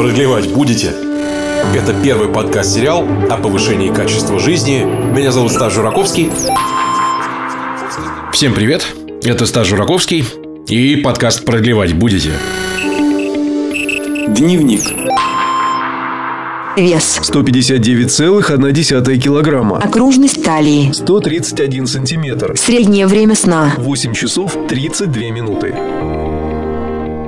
Продлевать будете? Это первый подкаст-сериал о повышении качества жизни. Меня зовут Стас Жураковский. Всем привет, это Стас Жураковский и подкаст «Продлевать будете». Дневник. Вес. 159,1 килограмма. Окружность талии. 131 сантиметр. Среднее время сна. 8 часов 32 минуты.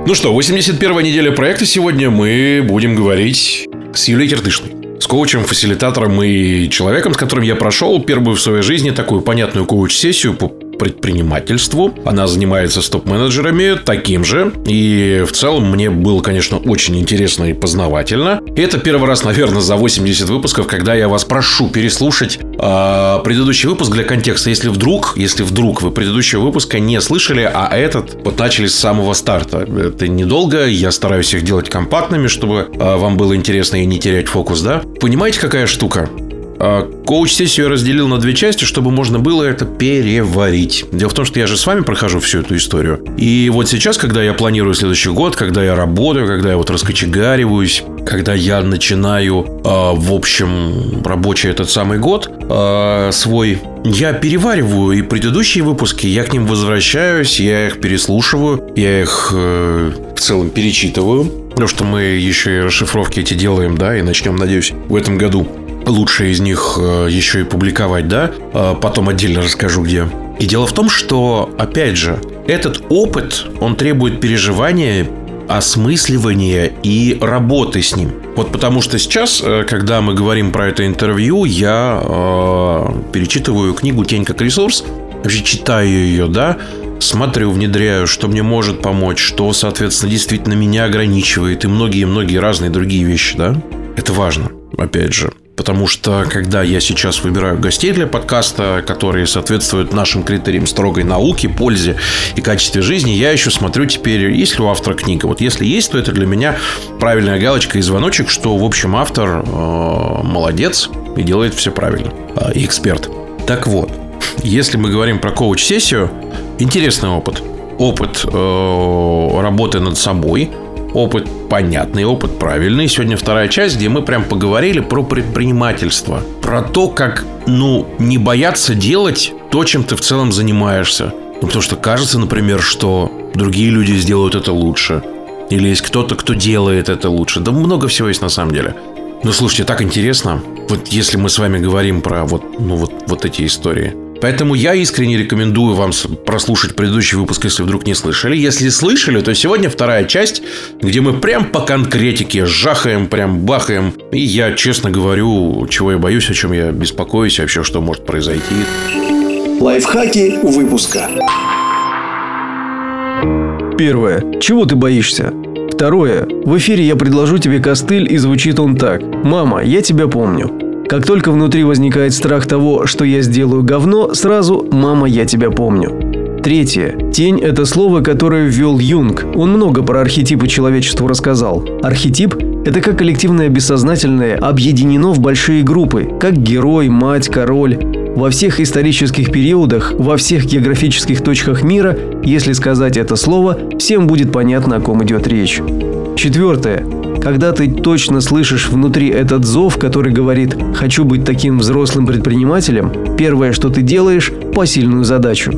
Ну что, 81 неделя проекта сегодня мы будем говорить с Юлией Киртышной. С коучем, фасилитатором и человеком, с которым я прошел первую в своей жизни такую понятную коуч-сессию по предпринимательству. Она занимается стоп-менеджерами таким же. И в целом мне было, конечно, очень интересно и познавательно. Это первый раз, наверное, за 80 выпусков, когда я вас прошу переслушать э, предыдущий выпуск для контекста. Если вдруг, если вдруг вы предыдущего выпуска не слышали, а этот вот начали с самого старта. Это недолго, я стараюсь их делать компактными, чтобы э, вам было интересно и не терять фокус, да? Понимаете, какая штука? А, коуч-сессию я разделил на две части, чтобы можно было это переварить. Дело в том, что я же с вами прохожу всю эту историю. И вот сейчас, когда я планирую следующий год, когда я работаю, когда я вот раскочегариваюсь, когда я начинаю, э, в общем, рабочий этот самый год э, свой, я перевариваю и предыдущие выпуски, я к ним возвращаюсь, я их переслушиваю, я их э, в целом перечитываю. Потому что мы еще и расшифровки эти делаем, да, и начнем, надеюсь, в этом году лучше из них э, еще и публиковать, да? Э, потом отдельно расскажу где. И дело в том, что, опять же, этот опыт, он требует переживания, осмысливания и работы с ним. Вот потому что сейчас, э, когда мы говорим про это интервью, я э, перечитываю книгу «Тень как ресурс», вообще читаю ее, да, смотрю, внедряю, что мне может помочь, что, соответственно, действительно меня ограничивает и многие-многие разные другие вещи, да. Это важно, опять же. Потому что, когда я сейчас выбираю гостей для подкаста, которые соответствуют нашим критериям строгой науки, пользе и качестве жизни, я еще смотрю теперь, есть ли у автора книга. Вот если есть, то это для меня правильная галочка и звоночек, что, в общем, автор э, молодец и делает все правильно. Э, и эксперт. Так вот, если мы говорим про коуч-сессию, интересный опыт. Опыт э, работы над собой – Опыт понятный, опыт правильный. Сегодня вторая часть, где мы прям поговорили про предпринимательство. Про то, как, ну, не бояться делать то, чем ты в целом занимаешься. Ну, потому что кажется, например, что другие люди сделают это лучше. Или есть кто-то, кто делает это лучше. Да много всего есть на самом деле. Ну, слушайте, так интересно. Вот если мы с вами говорим про вот, ну, вот, вот эти истории. Поэтому я искренне рекомендую вам прослушать предыдущий выпуск, если вдруг не слышали. Если слышали, то сегодня вторая часть, где мы прям по конкретике жахаем, прям бахаем. И я честно говорю, чего я боюсь, о чем я беспокоюсь, вообще, что может произойти. Лайфхаки выпуска. Первое. Чего ты боишься? Второе. В эфире я предложу тебе костыль, и звучит он так. «Мама, я тебя помню». Как только внутри возникает страх того, что я сделаю говно, сразу «мама, я тебя помню». Третье. Тень – это слово, которое ввел Юнг. Он много про архетипы человечеству рассказал. Архетип – это как коллективное бессознательное объединено в большие группы, как герой, мать, король. Во всех исторических периодах, во всех географических точках мира, если сказать это слово, всем будет понятно, о ком идет речь. Четвертое. Когда ты точно слышишь внутри этот зов, который говорит «хочу быть таким взрослым предпринимателем», первое, что ты делаешь – посильную задачу.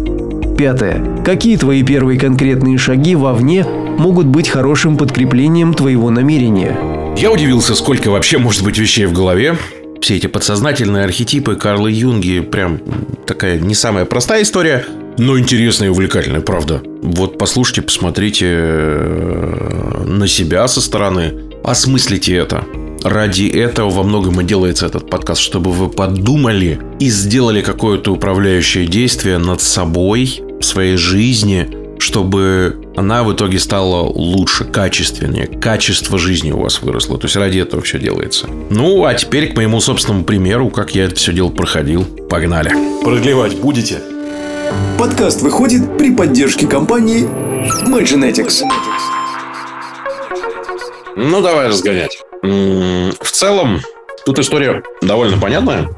Пятое. Какие твои первые конкретные шаги вовне могут быть хорошим подкреплением твоего намерения? Я удивился, сколько вообще может быть вещей в голове. Все эти подсознательные архетипы Карла Юнги прям такая не самая простая история, но интересная и увлекательная, правда. Вот послушайте, посмотрите э, на себя со стороны осмыслите это. Ради этого во многом и делается этот подкаст, чтобы вы подумали и сделали какое-то управляющее действие над собой, своей жизни, чтобы она в итоге стала лучше, качественнее, качество жизни у вас выросло. То есть ради этого все делается. Ну, а теперь к моему собственному примеру, как я это все дело проходил. Погнали. Продлевать будете? Подкаст выходит при поддержке компании Magenetics. Ну, давай разгонять. В целом, тут история довольно понятная,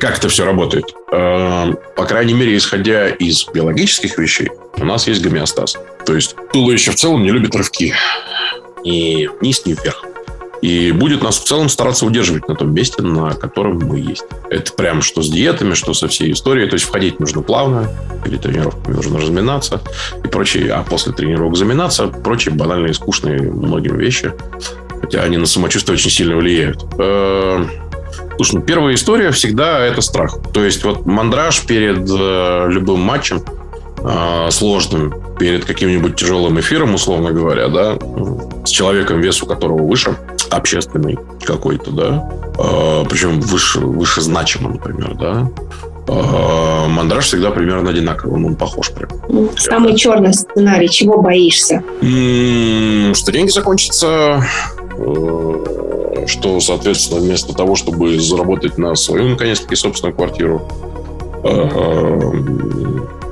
как это все работает. Э, по крайней мере, исходя из биологических вещей, у нас есть гомеостаз. То есть туловище в целом не любит рывки. Ни вниз, ни вверх. И будет нас в целом стараться удерживать на том месте, на котором мы есть. Это прям что с диетами, что со всей историей. То есть входить нужно плавно, перед тренировками нужно разминаться и прочие, а после тренировок заминаться, прочие банальные, скучные многим вещи. Хотя они на самочувствие очень сильно влияют. Э, слушай, ну, первая история всегда это страх. То есть вот мандраж перед э, любым матчем э, сложным, перед каким-нибудь тяжелым эфиром, условно говоря, да, с человеком, весу которого выше, общественный какой-то, да, э, причем выше, выше значимым, например, да, э, мандраж всегда примерно одинаковый, он похож прям. Самый черный сценарий, чего боишься? Что деньги закончатся, э, что, соответственно, вместо того, чтобы заработать на свою, наконец-таки, собственную квартиру, э,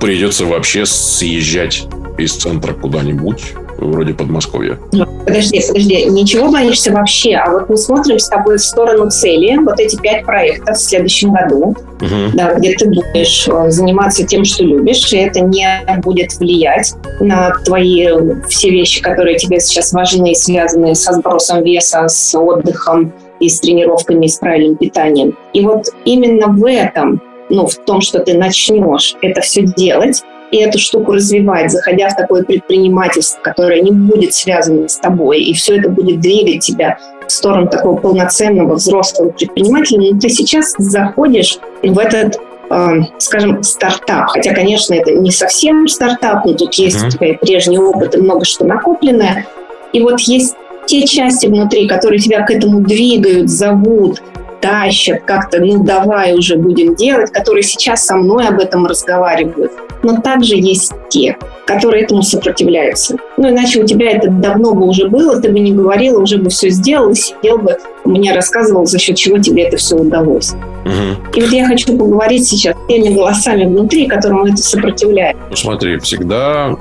придется вообще съезжать из центра куда-нибудь, вроде Подмосковья. Подожди, подожди, ничего боишься вообще? А вот мы смотрим с тобой в сторону цели, вот эти пять проектов в следующем году, угу. да, где ты будешь э, заниматься тем, что любишь, и это не будет влиять на твои все вещи, которые тебе сейчас важны, связанные со сбросом веса, с отдыхом и с тренировками, и с правильным питанием. И вот именно в этом ну, в том, что ты начнешь это все делать, эту штуку развивать, заходя в такое предпринимательство, которое не будет связано с тобой, и все это будет двигать тебя в сторону такого полноценного взрослого предпринимателя, но ты сейчас заходишь в этот э, скажем, стартап. Хотя, конечно, это не совсем стартап, но тут есть uh-huh. у тебя прежний опыт и много что накопленное. И вот есть те части внутри, которые тебя к этому двигают, зовут, тащат как-то, ну давай уже будем делать, которые сейчас со мной об этом разговаривают. Но также есть те, которые этому сопротивляются. Ну, иначе у тебя это давно бы уже было, ты бы не говорила, уже бы все сделал и сидел бы, мне рассказывал, за счет чего тебе это все удалось. Угу. И вот я хочу поговорить сейчас с теми голосами внутри, которым это сопротивляет. Ну, смотри, всегда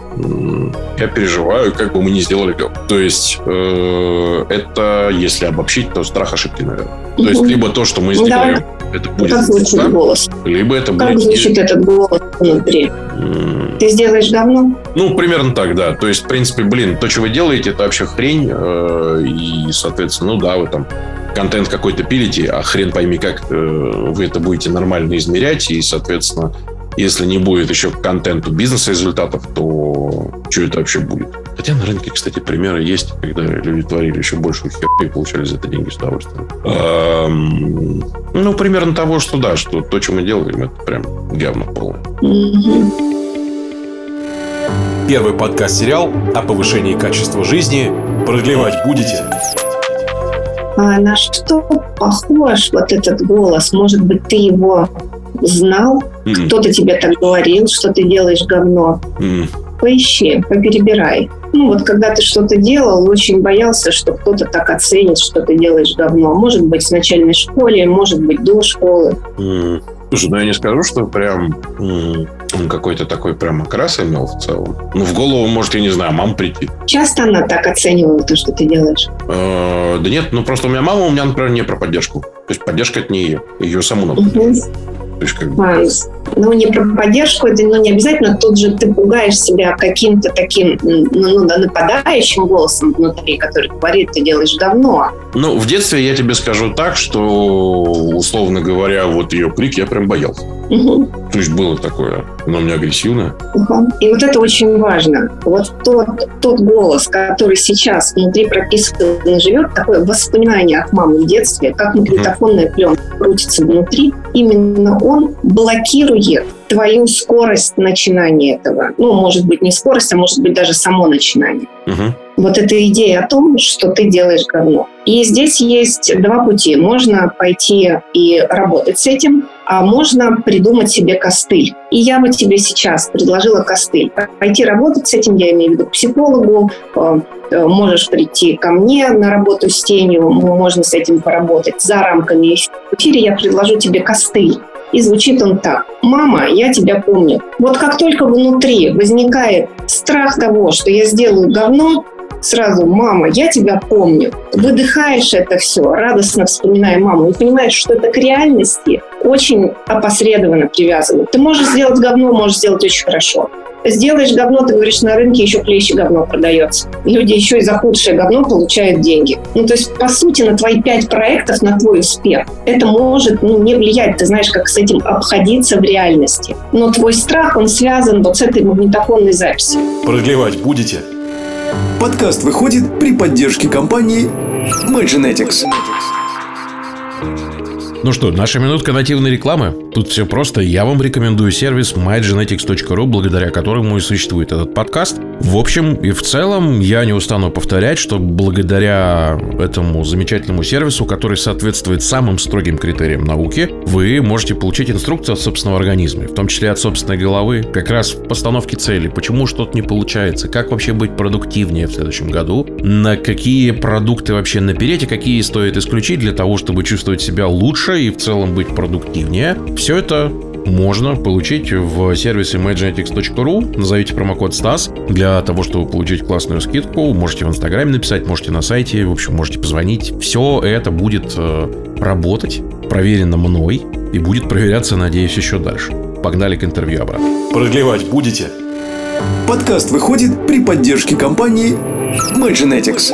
я переживаю, как бы мы не сделали как. То есть э, это, если обобщить, то страх ошибки, наверное. То есть либо то, что мы сделаем, да. Это будет как звучит да? голос? Либо это как будет... Звучит этот голос внутри? Ты сделаешь говно? Ну, примерно так, да. То есть, в принципе, блин, то, что вы делаете, это вообще хрень. Э, и, соответственно, ну да, вы там контент какой-то пилите, а хрен пойми, как э, вы это будете нормально измерять. И, соответственно, если не будет еще контенту бизнес-результатов, то что это вообще будет? Хотя на рынке, кстати, примеры есть, когда люди творили еще больше хер и получали за это деньги с удовольствием. Эм, ну, примерно того, что да, что то, что мы делаем, это прям говно полное. Первый подкаст-сериал о повышении качества жизни продлевать будете. А на что похож вот этот голос? Может быть, ты его знал? Mm-hmm. Кто-то тебе так говорил, что ты делаешь говно? Mm-hmm. Поищи, поперебирай. Ну вот когда ты что-то делал, очень боялся, что кто-то так оценит, что ты делаешь говно. Может быть, в начальной школе, может быть, до школы. Mm-hmm. Слушай, ну я не скажу, что прям он какой-то такой прям окрас имел в целом. Ну, в голову, может, я не знаю, мам прийти. Часто она так оценивала то, что ты делаешь? Э, да нет, ну просто у меня мама у меня, например, не про поддержку. То есть поддержка это не ее. Ее саму надо угу. То есть, как бы... ну, не про поддержку, это ну, не обязательно. Тут же ты пугаешь себя каким-то таким ну, ну, нападающим голосом внутри, который говорит, ты делаешь давно. Ну, в детстве я тебе скажу так, что, условно говоря, вот ее крик я прям боялся. Угу. То есть было такое, но у меня агрессивное. Угу. И вот это очень важно. Вот тот, тот голос, который сейчас внутри прописан живет, такое воспоминание от мамы в детстве, как магнитофонная угу. пленка крутится внутри, именно он блокирует твою скорость начинания этого. Ну, может быть, не скорость, а может быть даже само начинание. Угу. Вот эта идея о том, что ты делаешь говно. И здесь есть два пути. Можно пойти и работать с этим, а можно придумать себе костыль. И я бы тебе сейчас предложила костыль. Пойти работать с этим, я имею в виду к психологу, э, э, можешь прийти ко мне на работу с тенью, можно с этим поработать за рамками В эфире я предложу тебе костыль. И звучит он так. «Мама, я тебя помню». Вот как только внутри возникает страх того, что я сделаю говно, сразу «мама, я тебя помню». Выдыхаешь это все, радостно вспоминая маму, и понимаешь, что это к реальности очень опосредованно привязано. Ты можешь сделать говно, можешь сделать очень хорошо. Сделаешь говно, ты говоришь, на рынке еще клещи говно продается. Люди еще и за худшее говно получают деньги. Ну, то есть, по сути, на твои пять проектов, на твой успех, это может ну, не влиять. Ты знаешь, как с этим обходиться в реальности. Но твой страх, он связан вот с этой магнитофонной записью. Продлевать будете? Подкаст выходит при поддержке компании MyGenetics. Ну что, наша минутка нативной рекламы. Тут все просто. Я вам рекомендую сервис mygenetics.ru, благодаря которому и существует этот подкаст. В общем и в целом, я не устану повторять, что благодаря этому замечательному сервису, который соответствует самым строгим критериям науки, вы можете получить инструкцию от собственного организма, в том числе от собственной головы, как раз в постановке цели, почему что-то не получается, как вообще быть продуктивнее в следующем году, на какие продукты вообще напереть и какие стоит исключить для того, чтобы чувствовать себя лучше и в целом быть продуктивнее. Все это можно получить в сервисе mygenetics.ru. Назовите промокод Стас для того, чтобы получить классную скидку. Можете в Инстаграме написать, можете на сайте, в общем, можете позвонить. Все это будет э, работать, проверено мной и будет проверяться, надеюсь, еще дальше. Погнали к интервью обратно. Продлевать будете? Подкаст выходит при поддержке компании MyGenetics.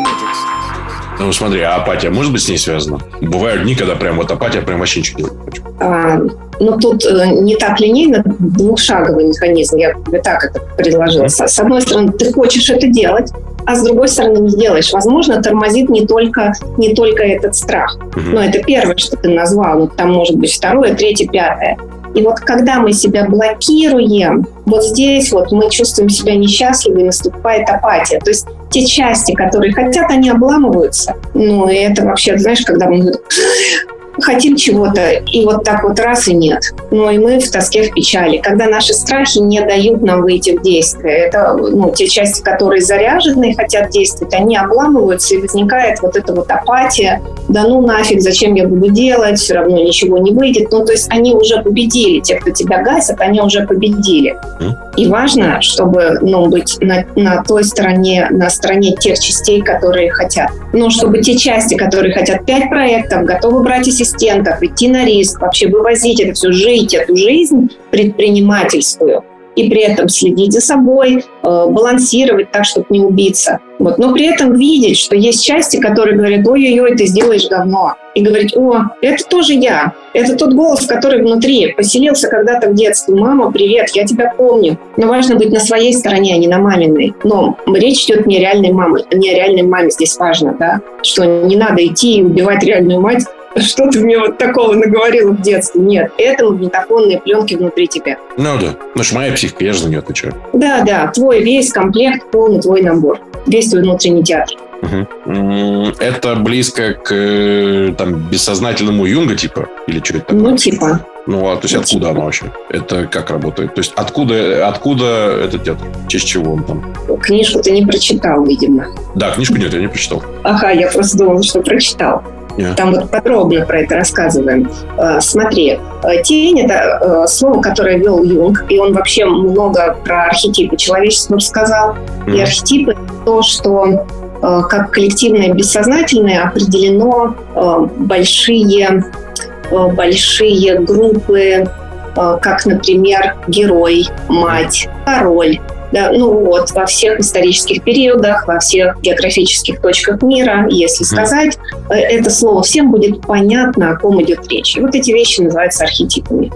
Ну, смотри, а апатия может быть с ней связана? Бывают дни, когда прям вот апатия, прям вообще ничего делать не хочу. Ну, тут э, не так линейно, двухшаговый механизм, я бы так это предложила. С, одной стороны, ты хочешь это делать, а с другой стороны не делаешь. Возможно, тормозит не только, не только этот страх. Но это первое, что ты назвал. Ну, там может быть второе, третье, пятое. И вот когда мы себя блокируем, вот здесь вот мы чувствуем себя несчастливы, и наступает апатия. То есть те части, которые хотят, они обламываются. Ну, и это вообще, знаешь, когда мы хотим чего-то, и вот так вот раз и нет. Ну и мы в тоске, в печали. Когда наши страхи не дают нам выйти в действие. Это ну, те части, которые заряжены и хотят действовать, они обламываются, и возникает вот эта вот апатия. Да ну нафиг, зачем я буду делать, все равно ничего не выйдет. Ну то есть они уже победили. Те, кто тебя гасят, они уже победили. И важно, чтобы ну, быть на, на той стороне, на стороне тех частей, которые хотят. Ну, чтобы те части, которые хотят пять проектов, готовы брать ассистентов, идти на риск, вообще вывозить это все, жить эту жизнь предпринимательскую и при этом следить за собой, э, балансировать так, чтобы не убиться. Вот. Но при этом видеть, что есть части, которые говорят, ой-ой-ой, ты сделаешь говно. И говорить, о, это тоже я. Это тот голос, который внутри поселился когда-то в детстве. Мама, привет, я тебя помню. Но важно быть на своей стороне, а не на маминой. Но речь идет не о реальной маме, не о реальной маме здесь важно, да, что не надо идти и убивать реальную мать, что ты мне вот такого наговорила в детстве. Нет, это магнитофонные пленки внутри тебя. Ну да, ну что моя психика, я же за нее отвечаю. Да, да, твой весь комплект, полный твой набор. Весь твой внутренний театр. Угу. Это близко к э, там, бессознательному Юнга, типа? Или что это такое? Ну, типа. Ну, а то есть ну, откуда типа. оно вообще? Это как работает? То есть откуда, откуда этот театр? Честь чего он там? Книжку ты не прочитал, видимо. Да, книжку нет, я не прочитал. Ага, я просто думала, что прочитал. Yeah. Там вот подробно про это рассказываем. Э, смотри, э, тень – это э, слово, которое вел Юнг, и он вообще много про архетипы человечества рассказал. Mm. И архетипы – то, что как коллективное бессознательное определено большие, большие группы, как, например, герой, мать, король, да, ну вот, во всех исторических периодах, во всех географических точках мира, если сказать э, это слово, всем будет понятно, о ком идет речь. И вот эти вещи называются архетипами.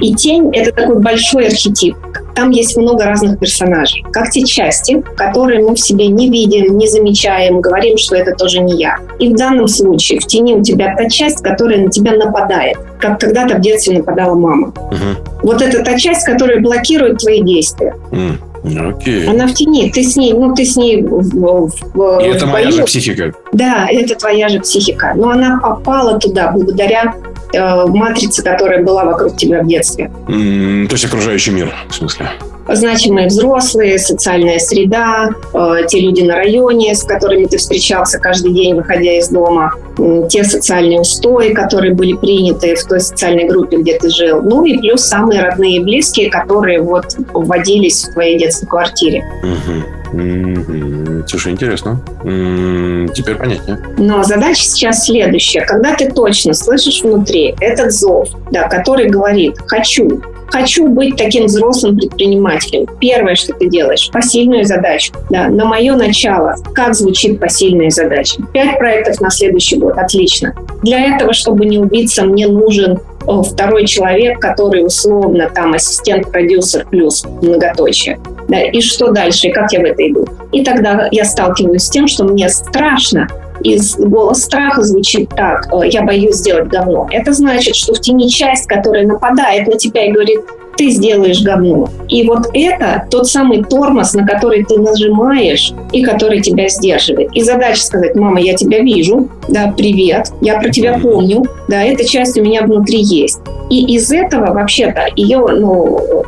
И тень – это такой большой архетип. Там есть много разных персонажей. Как те части, которые мы в себе не видим, не замечаем, говорим, что это тоже не я. И в данном случае в тени у тебя та часть, которая на тебя нападает. Как когда-то в детстве нападала мама. Вот это та часть, которая блокирует твои действия. Окей. Она в тени. Ты с ней, ну, ты с ней в, в, И это моя же психика. Да, это твоя же психика. Но она попала туда благодаря э, матрице, которая была вокруг тебя в детстве. Mm, то есть окружающий мир, в смысле? Значимые взрослые, социальная среда, э, те люди на районе, с которыми ты встречался каждый день, выходя из дома, те социальные устои, которые были приняты в той социальной группе, где ты жил, ну и плюс самые родные и близкие, которые вот вводились в твоей детской квартире. Слушай, интересно. Теперь понятнее. Но задача сейчас следующая. Когда ты точно слышишь внутри этот зов, да, который говорит «хочу», хочу быть таким взрослым предпринимателем. Первое, что ты делаешь, посильную задачу. Да, на мое начало. Как звучит посильная задача? Пять проектов на следующий год. Отлично. Для этого, чтобы не убиться, мне нужен второй человек, который условно там ассистент-продюсер плюс многоточие. Да, и что дальше, и как я в это иду? И тогда я сталкиваюсь с тем, что мне страшно, и голос страха звучит так, «Э, я боюсь сделать говно. Это значит, что в тени часть, которая нападает на тебя и говорит, ты сделаешь говно. И вот это тот самый тормоз, на который ты нажимаешь и который тебя сдерживает. И задача сказать, мама, я тебя вижу, да, привет, я про тебя помню, да, эта часть у меня внутри есть. И из этого вообще-то ее, ну,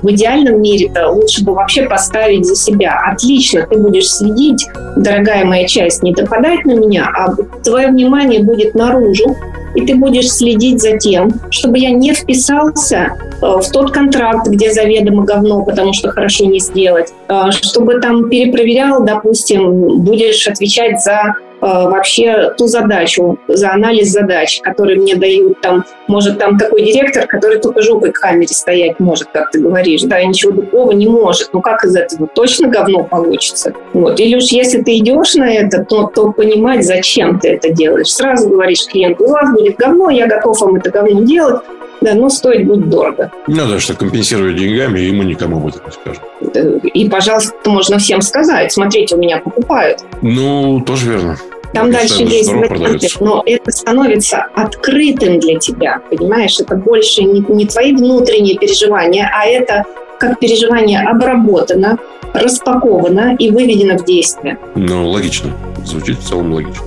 в идеальном мире-то лучше бы вообще поставить за себя. Отлично, ты будешь следить, дорогая моя часть, не допадать на меня, а твое внимание будет наружу, и ты будешь следить за тем, чтобы я не вписался э, в тот контракт, где заведомо говно, потому что хорошо не сделать, э, чтобы там перепроверял, допустим, будешь отвечать за Э, вообще ту задачу, за анализ задач, которые мне дают там, может там такой директор, который только жопой к камере стоять может, как ты говоришь, да, ничего другого не может. Ну как из этого точно говно получится? Вот. Или уж если ты идешь на это, то, то понимать, зачем ты это делаешь. Сразу говоришь клиенту, у вас будет говно, я готов вам это говно делать, да, но стоить будет дорого. Ну да, что компенсировать деньгами, мы никому об этом не скажем. И, пожалуйста, можно всем сказать, смотрите, у меня покупают. Ну, тоже верно. Там дальше есть варианты, но это становится открытым для тебя, понимаешь? Это больше не, не твои внутренние переживания, а это как переживание обработано, распаковано и выведено в действие. Ну, логично. Звучит в целом логично.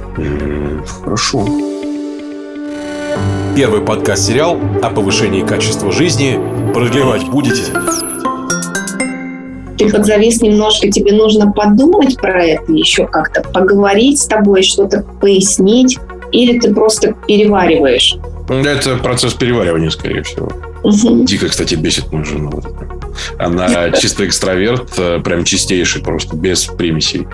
Хорошо. Первый подкаст-сериал о повышении качества жизни. Продлевать будете? ты подзавис немножко, тебе нужно подумать про это еще как-то, поговорить с тобой, что-то пояснить, или ты просто перевариваешь? Это процесс переваривания, скорее всего. Угу. Дико, кстати, бесит мою жену. Она чисто экстраверт, э, прям чистейший, просто без примесей.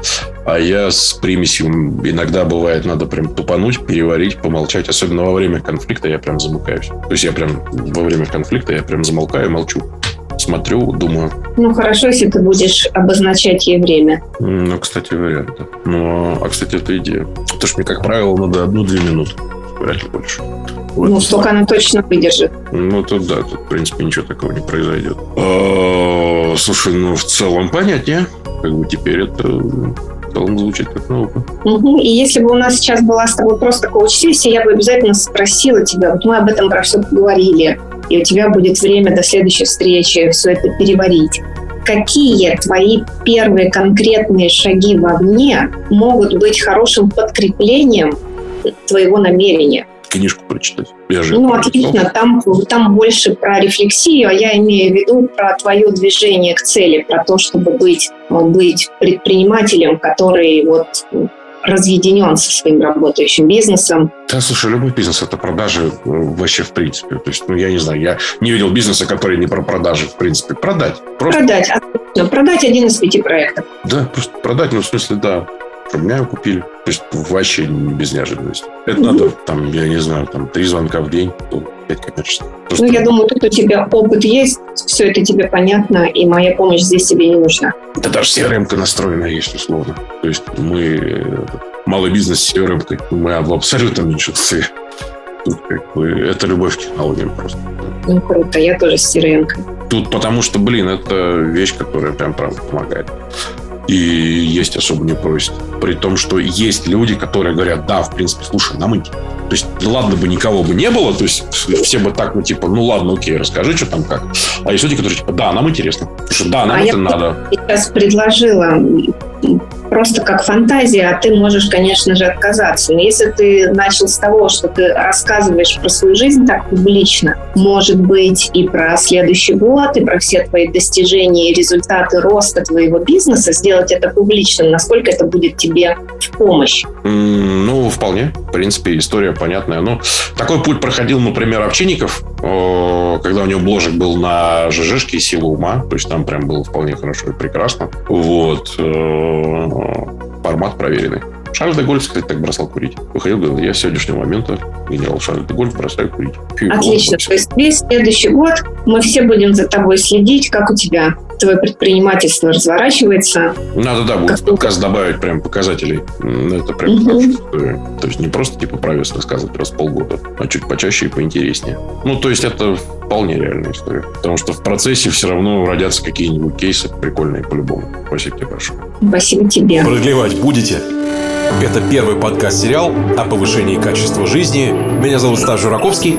А я с примесью иногда бывает надо прям тупануть, переварить, помолчать. Особенно во время конфликта я прям замыкаюсь. То есть я прям во время конфликта я прям замолкаю, молчу смотрю, думаю. Ну, хорошо, если ты будешь обозначать ей время. Ну, кстати, вариант. Да. Ну, а, кстати, это идея. Потому что мне, как правило, надо одну-две минуты. Вряд ли больше. Вот. Ну, столько она точно выдержит. Ну, тут да, тут, в принципе, ничего такого не произойдет. А, слушай, ну, в целом понятнее. Как бы теперь это в целом звучит как наука. Угу. И если бы у нас сейчас была с тобой просто коуч-сессия, я бы обязательно спросила тебя, вот мы об этом про все поговорили, и у тебя будет время до следующей встречи все это переварить. Какие твои первые конкретные шаги вовне могут быть хорошим подкреплением твоего намерения? Книжку прочитать. Я же ну, отлично. Там, там больше про рефлексию, а я имею в виду про твое движение к цели, про то, чтобы быть, быть предпринимателем, который вот разъединен со своим работающим бизнесом. Да, слушай, любой бизнес – это продажи э, вообще в принципе. То есть, ну, я не знаю, я не видел бизнеса, который не про продажи в принципе. Продать. Просто... Продать. Продать один из пяти проектов. Да, просто продать, ну, в смысле, да, чтобы меня купили. То есть вообще без неожиданности. Это mm надо, там, я не знаю, там, три звонка в день, опять коммерчески. Просто... Ну, я думаю, тут у тебя опыт есть, все это тебе понятно, и моя помощь здесь тебе не нужна. Да даже CRM настроена есть, условно. То есть мы э, малый бизнес с CRM, мы в абсолютном меньшинстве. Тут как бы это любовь к технологиям просто. Ну, круто, я тоже с CRM. Тут потому что, блин, это вещь, которая прям правда помогает и есть особо не просит. При том, что есть люди, которые говорят, да, в принципе, слушай, нам интересно. То есть, ладно бы никого бы не было, то есть все бы так, ну, типа, ну ладно, окей, расскажи, что там как. А есть люди, которые, типа, да, нам интересно. Потому что да, нам а это я надо. сейчас предложила просто как фантазия, а ты можешь, конечно же, отказаться. Но если ты начал с того, что ты рассказываешь про свою жизнь так публично, может быть, и про следующий год, и про все твои достижения и результаты роста твоего бизнеса, сделать это публичным, насколько это будет тебе в помощь? ну, вполне. В принципе, история понятная. Ну, такой путь проходил, например, Овчинников, когда у него бложек был на ЖЖшке «Сила ума», то есть там прям было вполне хорошо и прекрасно. Вот. Э, формат проверенный. Шарль де Голь, кстати, так бросал курить. Выходил, говорил, я с сегодняшнего момента генерал Шарль де Голь бросаю курить. Фу, Отлично. То есть весь следующий год мы все будем за тобой следить, как у тебя твое предпринимательство разворачивается. Надо, да, будет в подкаст добавить прям показателей. Это прям угу. история. То есть не просто типа правец рассказывать раз в полгода, а чуть почаще и поинтереснее. Ну, то есть это вполне реальная история. Потому что в процессе все равно родятся какие-нибудь кейсы прикольные по-любому. Спасибо тебе большое. Спасибо тебе. Продлевать будете? Это первый подкаст-сериал о повышении качества жизни. Меня зовут Стас Жураковский.